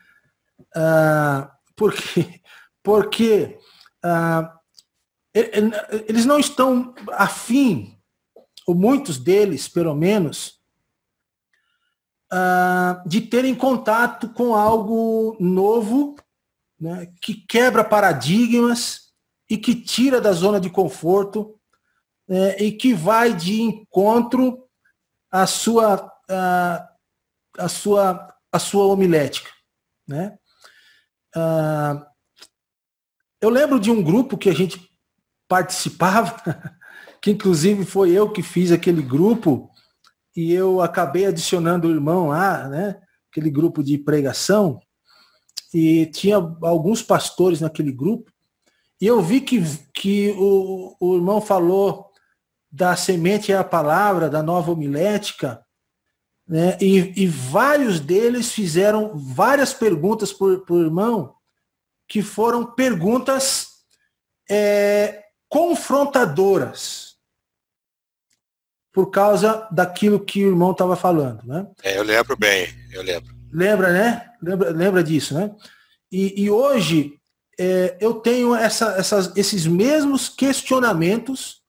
Ah, porque porque ah, eles não estão afim, ou muitos deles, pelo menos, ah, de terem contato com algo novo, né, que quebra paradigmas e que tira da zona de conforto né, e que vai de encontro à sua, à, à sua, à sua homilética. Né? Ah, eu lembro de um grupo que a gente participava, que inclusive foi eu que fiz aquele grupo, e eu acabei adicionando o irmão lá, né? Aquele grupo de pregação, e tinha alguns pastores naquele grupo, e eu vi que, que o, o irmão falou da semente é a palavra, da nova homilética, né? E, e vários deles fizeram várias perguntas para o irmão, que foram perguntas é, confrontadoras por causa daquilo que o irmão estava falando, né? É, eu lembro bem, eu lembro. Lembra, né? Lembra, lembra disso, né? E, e hoje é, eu tenho essa, essas, esses mesmos questionamentos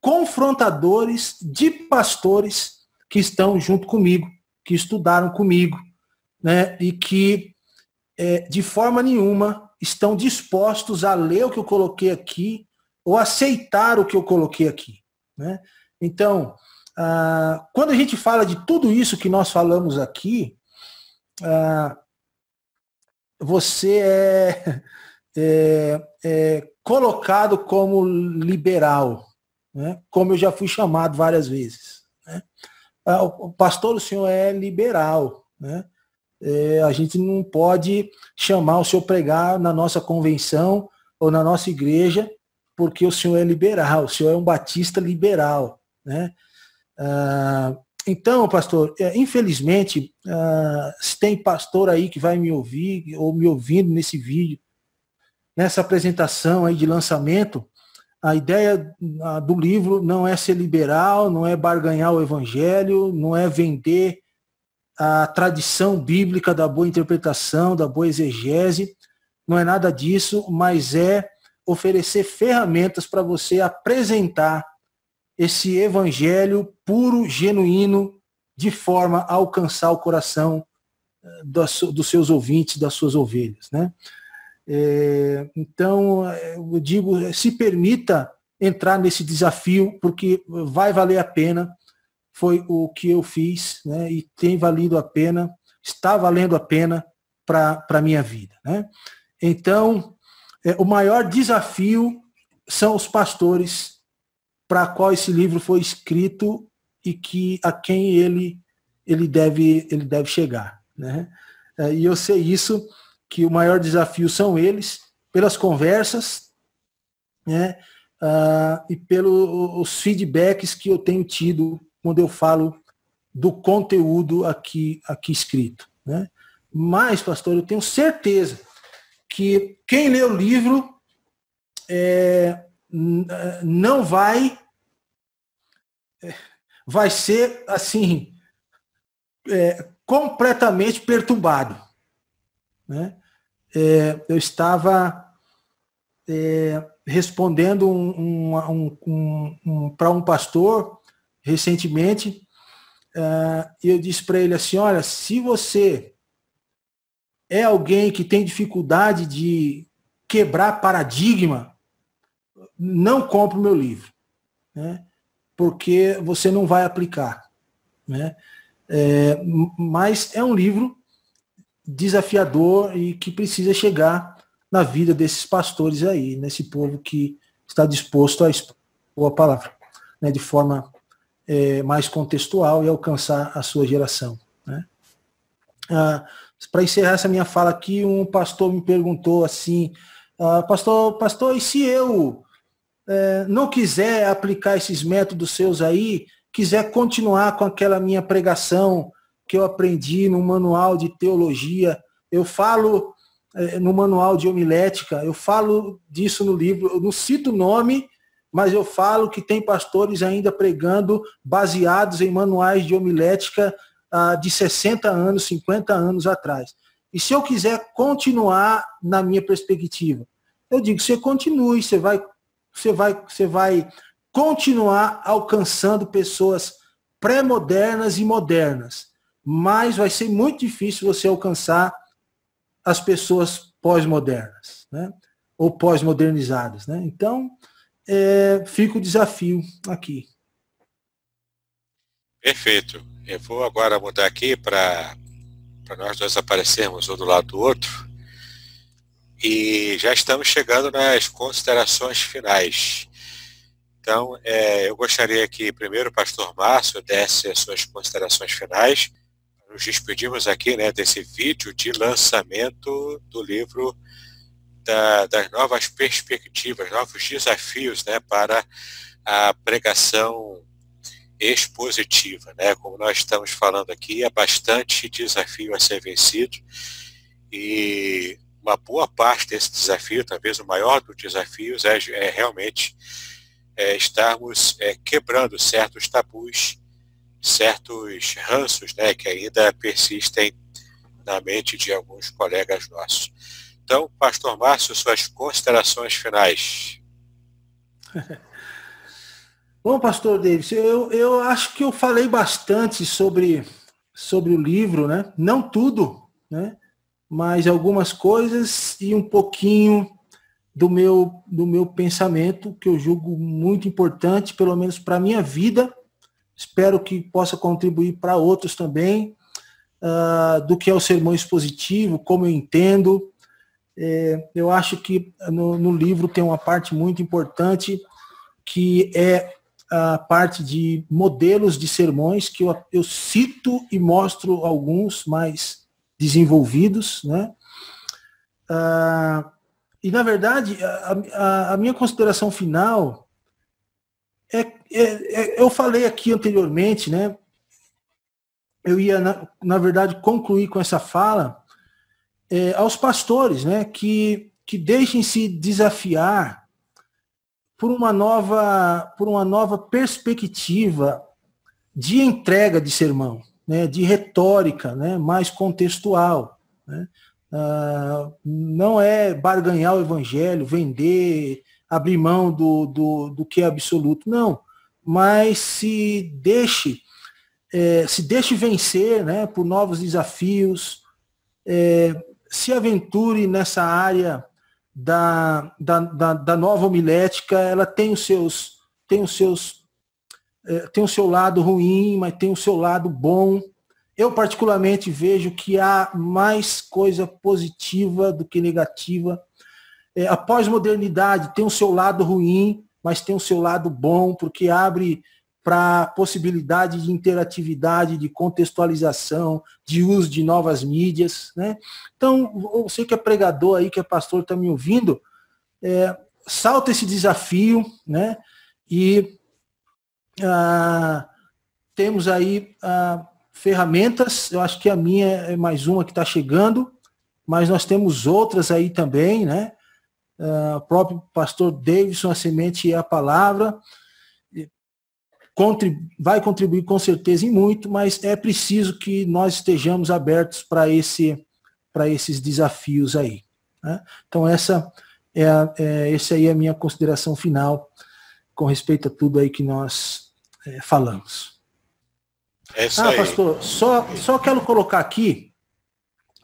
confrontadores de pastores que estão junto comigo, que estudaram comigo, né? E que é, de forma nenhuma estão dispostos a ler o que eu coloquei aqui ou aceitar o que eu coloquei aqui. Né? Então, ah, quando a gente fala de tudo isso que nós falamos aqui, ah, você é, é, é, colocado como liberal, né? como eu já fui chamado várias vezes. Né? Ah, o pastor, o senhor é liberal. Né? é, a gente não pode chamar o senhor pregar na nossa convenção ou na nossa igreja, porque o senhor é liberal, o senhor é um batista liberal. Né? Ah, então, pastor, é, infelizmente, ah, se tem pastor aí que vai me ouvir ou me ouvindo nesse vídeo, nessa apresentação aí de lançamento, a ideia ah, do livro não é ser liberal, não é barganhar o evangelho, não é vender a tradição bíblica da boa interpretação, da boa exegese, não é nada disso, mas é oferecer ferramentas para você apresentar esse evangelho puro, genuíno, de forma a alcançar o coração eh, dos seus ouvintes, das suas ovelhas. Né? É, então, eu digo, se permita entrar nesse desafio, porque vai valer a pena foi o que eu fiz, né? E tem valido a pena, está valendo a pena para a minha vida, né? Então, é, o maior desafio são os pastores para qual esse livro foi escrito e que a quem ele ele deve ele deve chegar, né? É, e eu sei isso que o maior desafio são eles pelas conversas, né? Uh, e pelos feedbacks que eu tenho tido quando eu falo do conteúdo aqui, aqui escrito. Né? Mas, pastor, eu tenho certeza que quem lê o livro é, não vai é, vai ser assim é, completamente perturbado. Né? É, eu estava é, respondendo um, um, um, um para um pastor recentemente, uh, eu disse para ele assim, olha, se você é alguém que tem dificuldade de quebrar paradigma, não compre o meu livro, né? porque você não vai aplicar. Né? É, mas é um livro desafiador e que precisa chegar na vida desses pastores aí, nesse povo que está disposto a expor a palavra né, de forma é, mais contextual e alcançar a sua geração. Né? Ah, Para encerrar essa minha fala aqui, um pastor me perguntou assim, ah, pastor, pastor, e se eu é, não quiser aplicar esses métodos seus aí, quiser continuar com aquela minha pregação que eu aprendi no manual de teologia, eu falo é, no manual de homilética, eu falo disso no livro, eu não cito o nome, mas eu falo que tem pastores ainda pregando baseados em manuais de homilética ah, de 60 anos, 50 anos atrás. E se eu quiser continuar na minha perspectiva, eu digo, você continue, você vai, você vai, você vai continuar alcançando pessoas pré-modernas e modernas, mas vai ser muito difícil você alcançar as pessoas pós-modernas, né? Ou pós-modernizadas, né? Então, é, fica o desafio aqui. Perfeito. Eu vou agora mudar aqui para nós dois aparecermos um do lado do outro. E já estamos chegando nas considerações finais. Então, é, eu gostaria que primeiro o pastor Márcio desse as suas considerações finais. Nos despedimos aqui né, desse vídeo de lançamento do livro da, das novas perspectivas, novos desafios né, para a pregação expositiva. Né? Como nós estamos falando aqui, é bastante desafio a ser vencido e uma boa parte desse desafio, talvez o maior dos desafios, é, é realmente é, estarmos é, quebrando certos tabus, certos ranços né, que ainda persistem na mente de alguns colegas nossos. Então, Pastor Márcio, suas considerações finais. Bom, Pastor Davis, eu, eu acho que eu falei bastante sobre, sobre o livro, né? Não tudo, né? Mas algumas coisas e um pouquinho do meu, do meu pensamento, que eu julgo muito importante, pelo menos para a minha vida. Espero que possa contribuir para outros também, uh, do que é o sermão expositivo, como eu entendo. É, eu acho que no, no livro tem uma parte muito importante, que é a parte de modelos de sermões, que eu, eu cito e mostro alguns mais desenvolvidos, né? Ah, e, na verdade, a, a, a, minha consideração final é, é, é, eu falei aqui anteriormente, né? Eu ia, na, na verdade, concluir com essa fala é, aos pastores, né? Que, que deixem-se desafiar por uma nova, por uma nova perspectiva de entrega de sermão, né, de retórica né, mais contextual. Né? Uh, não é barganhar o evangelho, vender, abrir mão do, do, do que é absoluto, não. Mas se deixe, é, se deixe vencer né, por novos desafios, é, se aventure nessa área da, da, da, da nova homilética, ela tem os seus, tem os seus, é, tem o seu lado ruim, mas tem o seu lado bom. Eu particularmente vejo que há mais coisa positiva do que negativa. É, a pós-modernidade tem o seu lado ruim, mas tem o seu lado bom, porque abre para possibilidade de interatividade, de contextualização, de uso de novas mídias. Né? Então, você que é pregador aí, que é pastor, está me ouvindo, é, salta esse desafio, né? E ah, temos aí ah, ferramentas, eu acho que a minha é mais uma que está chegando, mas nós temos outras aí também, né? Ah, o próprio pastor Davidson, a semente é a palavra vai contribuir com certeza em muito, mas é preciso que nós estejamos abertos para esse, para esses desafios aí. Né? Então essa é, é esse aí é a minha consideração final com respeito a tudo aí que nós é, falamos. É isso ah, aí. pastor, só, só quero colocar aqui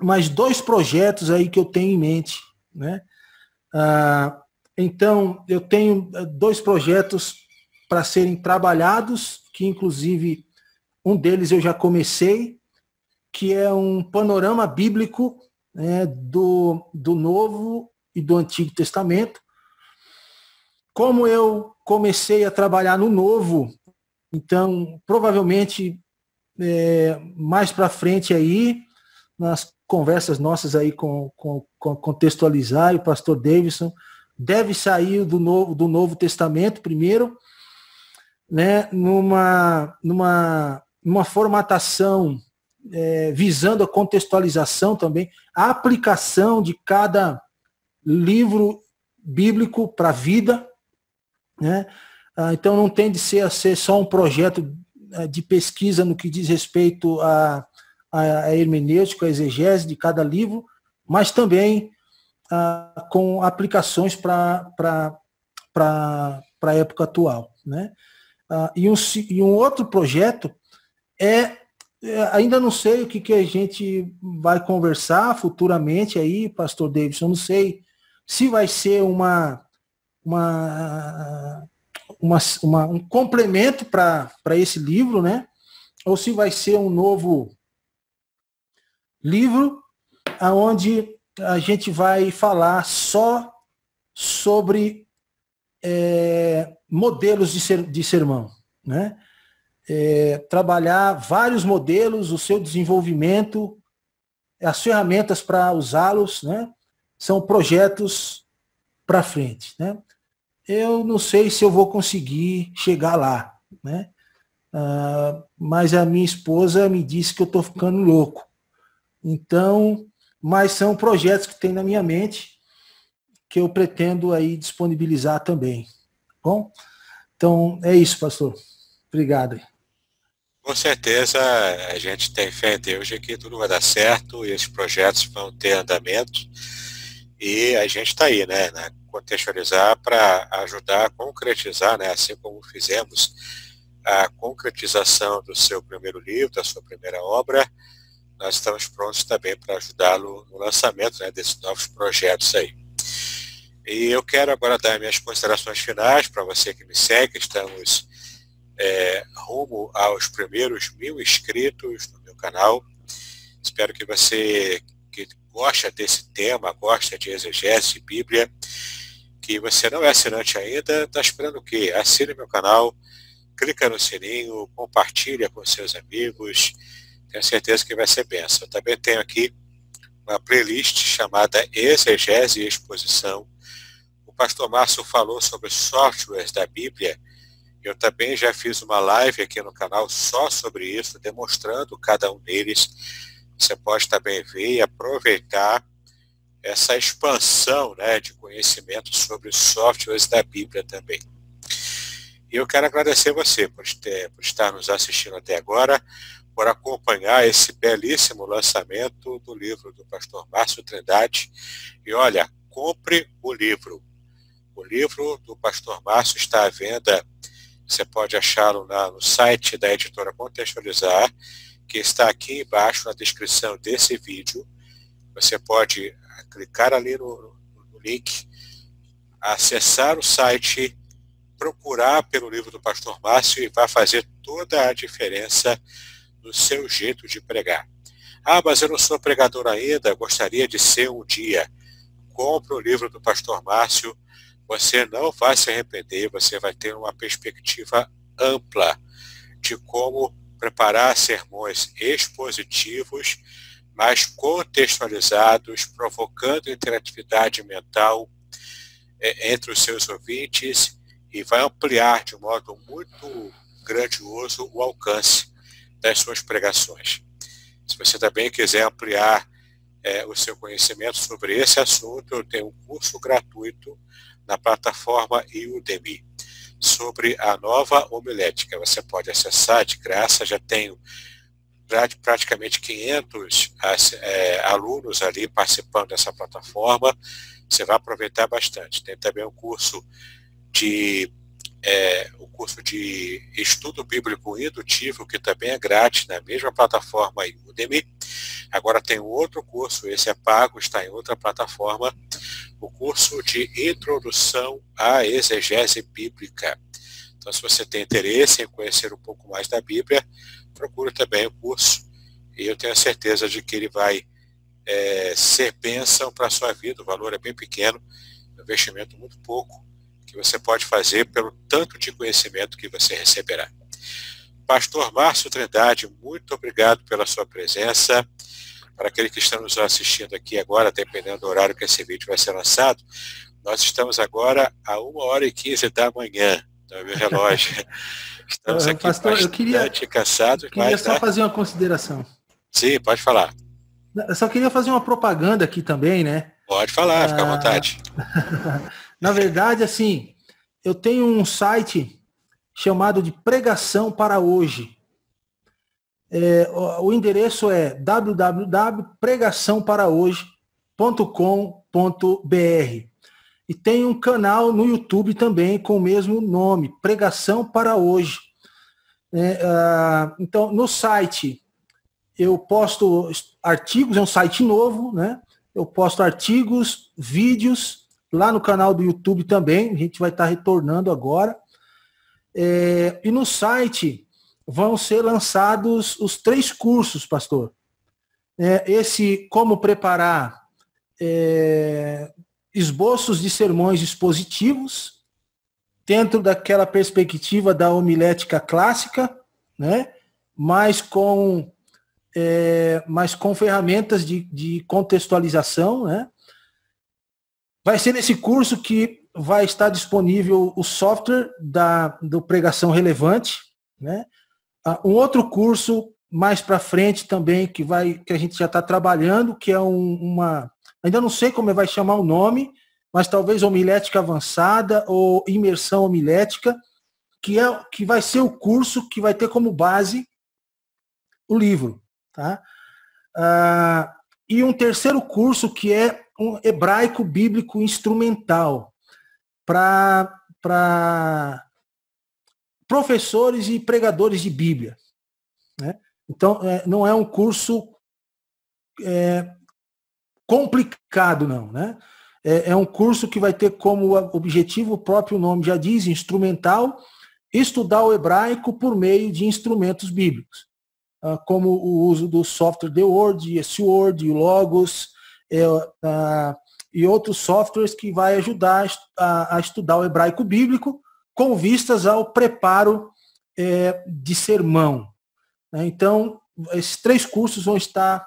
mais dois projetos aí que eu tenho em mente, né? Ah, então, eu tenho eh, dois projetos para serem trabalhados, que inclusive um deles eu já comecei, que é um panorama bíblico né, do, do Novo e do Antigo Testamento. Como eu comecei a trabalhar no Novo, então provavelmente é, mais para frente aí, nas conversas nossas aí com, com, com contextualizar, e o pastor Davidson deve sair do Novo, do Novo Testamento primeiro, né, numa, numa, numa formatação é, visando a contextualização também, a aplicação de cada livro bíblico para a vida. Né? Ah, então não tem de ser, a ser só um projeto é, de pesquisa no que diz respeito a, a hermenêutica, a exegese de cada livro, mas também ah, com aplicações para a época atual. Né? Ah, e, um, e um outro projeto é, é, ainda não sei o que, que a gente vai conversar futuramente aí, pastor Davidson, não sei se vai ser uma, uma, uma, uma um complemento para esse livro, né? Ou se vai ser um novo livro aonde a gente vai falar só sobre é, modelos de, ser, de sermão, né? É, trabalhar vários modelos, o seu desenvolvimento, as ferramentas para usá-los, né? São projetos para frente, né? Eu não sei se eu vou conseguir chegar lá, né? Ah, mas a minha esposa me disse que eu estou ficando louco. Então, mas são projetos que tem na minha mente que eu pretendo aí disponibilizar também. Bom, então é isso, pastor. Obrigado. Com certeza a gente tem fé em Deus de que tudo vai dar certo e esses projetos vão ter andamento e a gente está aí, né, né contextualizar para ajudar a concretizar, né, assim como fizemos a concretização do seu primeiro livro, da sua primeira obra, nós estamos prontos também para ajudá-lo no lançamento né, desses novos projetos aí. E eu quero agora dar minhas considerações finais para você que me segue. Estamos é, rumo aos primeiros mil inscritos no meu canal. Espero que você que gosta desse tema, gosta de exegese, Bíblia, que você não é assinante ainda, está esperando o quê? Assine meu canal, clica no sininho, compartilha com seus amigos, tenho certeza que vai ser benção. Também tenho aqui uma playlist chamada Exegese e Exposição. Pastor Márcio falou sobre softwares da Bíblia. Eu também já fiz uma live aqui no canal só sobre isso, demonstrando cada um deles. Você pode também ver e aproveitar essa expansão né, de conhecimento sobre softwares da Bíblia também. E eu quero agradecer você por, ter, por estar nos assistindo até agora por acompanhar esse belíssimo lançamento do livro do pastor Márcio Trindade. E olha, compre o livro. O livro do pastor Márcio está à venda. Você pode achá-lo no site da editora Contextualizar, que está aqui embaixo na descrição desse vídeo. Você pode clicar ali no, no link, acessar o site, procurar pelo livro do pastor Márcio e vai fazer toda a diferença no seu jeito de pregar. Ah, mas eu não sou pregador ainda, gostaria de ser um dia. Compre o livro do pastor Márcio, você não vai se arrepender, você vai ter uma perspectiva ampla de como preparar sermões expositivos, mas contextualizados, provocando interatividade mental é, entre os seus ouvintes e vai ampliar de modo muito grandioso o alcance das suas pregações. Se você também quiser ampliar é, o seu conhecimento sobre esse assunto, eu tenho um curso gratuito na plataforma Udemy sobre a nova homilética. Você pode acessar de graça, já tenho praticamente 500 é, alunos ali participando dessa plataforma. Você vai aproveitar bastante. Tem também um curso de é, o curso de estudo bíblico indutivo, que também é grátis na mesma plataforma Udemy. Agora tem outro curso, esse é pago, está em outra plataforma, o curso de introdução à exegese bíblica. Então, se você tem interesse em conhecer um pouco mais da Bíblia, procure também o curso. E eu tenho a certeza de que ele vai é, ser bênção para a sua vida. O valor é bem pequeno, investimento muito pouco que você pode fazer pelo tanto de conhecimento que você receberá. Pastor Márcio Trindade, muito obrigado pela sua presença. Para aquele que está nos assistindo aqui agora, dependendo do horário que esse vídeo vai ser lançado, nós estamos agora a 1 hora e 15 da manhã, no meu relógio. Estamos aqui Pastor, eu queria, cansados. queria mas, só né? fazer uma consideração. Sim, pode falar. Eu só queria fazer uma propaganda aqui também, né? Pode falar, fica à ah, vontade. Na verdade, assim, eu tenho um site chamado de Pregação para Hoje. É, o endereço é www.pregaçãoparahoje.com.br e tem um canal no YouTube também com o mesmo nome, Pregação para Hoje. É, uh, então, no site eu posto artigos, é um site novo, né? Eu posto artigos, vídeos, lá no canal do YouTube também, a gente vai estar retornando agora. É, e no site vão ser lançados os três cursos, pastor. É, esse Como Preparar é, esboços de sermões expositivos, dentro daquela perspectiva da homilética clássica, né? mas com, é, mas com ferramentas de, de contextualização. Né? Vai ser nesse curso que vai estar disponível o software da, do Pregação Relevante. Né? Ah, um outro curso mais para frente também que vai que a gente já está trabalhando, que é um, uma Ainda não sei como vai chamar o nome, mas talvez homilética avançada ou imersão homilética, que, é, que vai ser o curso que vai ter como base o livro. Tá? Ah, e um terceiro curso que é um hebraico bíblico instrumental para professores e pregadores de Bíblia. Né? Então, é, não é um curso é, complicado, não, né? É, é, um curso que vai ter como objetivo, o próprio nome já diz, instrumental, estudar o hebraico por meio de instrumentos bíblicos, ah, como o uso do software The Word, esse Word, o Logos, ah, e outros softwares que vai ajudar a, a, estudar o hebraico bíblico com vistas ao preparo é, de sermão. Né? Então, esses três cursos vão estar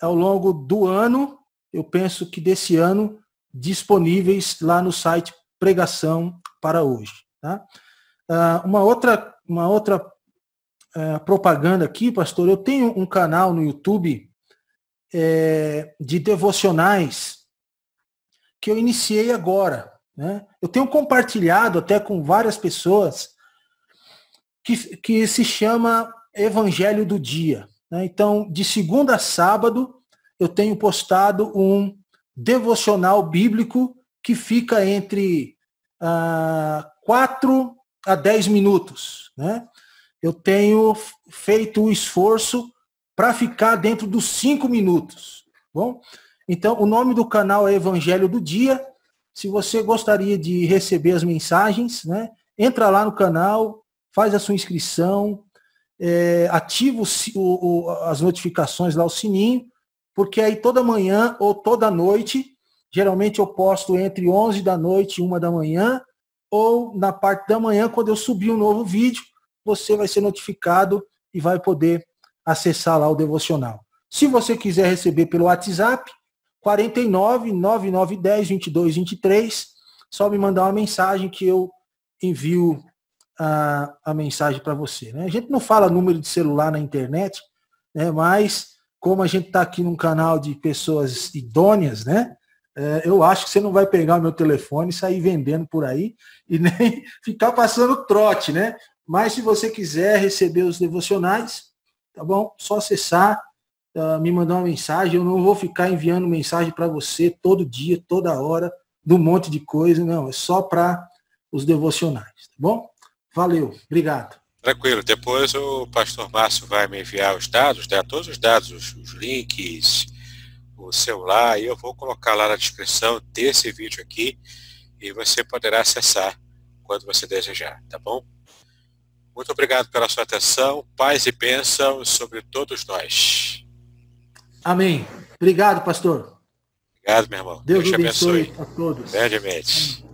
ao longo do ano, eu penso que desse ano, disponíveis lá no site Pregação para hoje. Tá? Uh, uma outra, uma outra uh, propaganda aqui, pastor, eu tenho um canal no YouTube é, de devocionais que eu iniciei agora. Né? Eu tenho compartilhado até com várias pessoas que, que se chama Evangelho do Dia. Né? Então, de segunda a sábado, eu tenho postado um devocional bíblico que fica entre ah, 4 a 10 minutos. Né? Eu tenho feito o esforço para ficar dentro dos 5 minutos. Bom, então o nome do canal é Evangelho do Dia. Se você gostaria de receber as mensagens, né, entra lá no canal, faz a sua inscrição, é, ativa o, o, as notificações lá, o sininho, porque aí toda manhã ou toda noite, geralmente eu posto entre 11 da noite e 1 da manhã, ou na parte da manhã, quando eu subir um novo vídeo, você vai ser notificado e vai poder acessar lá o devocional. Se você quiser receber pelo WhatsApp, 49 9910 2223, só me mandar uma mensagem que eu envio a, a mensagem para você. Né? A gente não fala número de celular na internet, né? mas como a gente está aqui num canal de pessoas idôneas, né? É, eu acho que você não vai pegar o meu telefone e sair vendendo por aí e nem ficar passando trote, né? Mas se você quiser receber os devocionais, tá bom? Só acessar, uh, me mandar uma mensagem. Eu não vou ficar enviando mensagem para você todo dia, toda hora, de um monte de coisa, não. É só para os devocionais, tá bom? Valeu, obrigado. Tranquilo. Depois o pastor Márcio vai me enviar os dados, né? todos os dados, os, os links, o celular, e eu vou colocar lá na descrição desse vídeo aqui e você poderá acessar quando você desejar, tá bom? Muito obrigado pela sua atenção. Paz e bênção sobre todos nós. Amém. Obrigado, pastor. Obrigado, meu irmão. Deus, Deus te abençoe. abençoe a todos. Grandemente.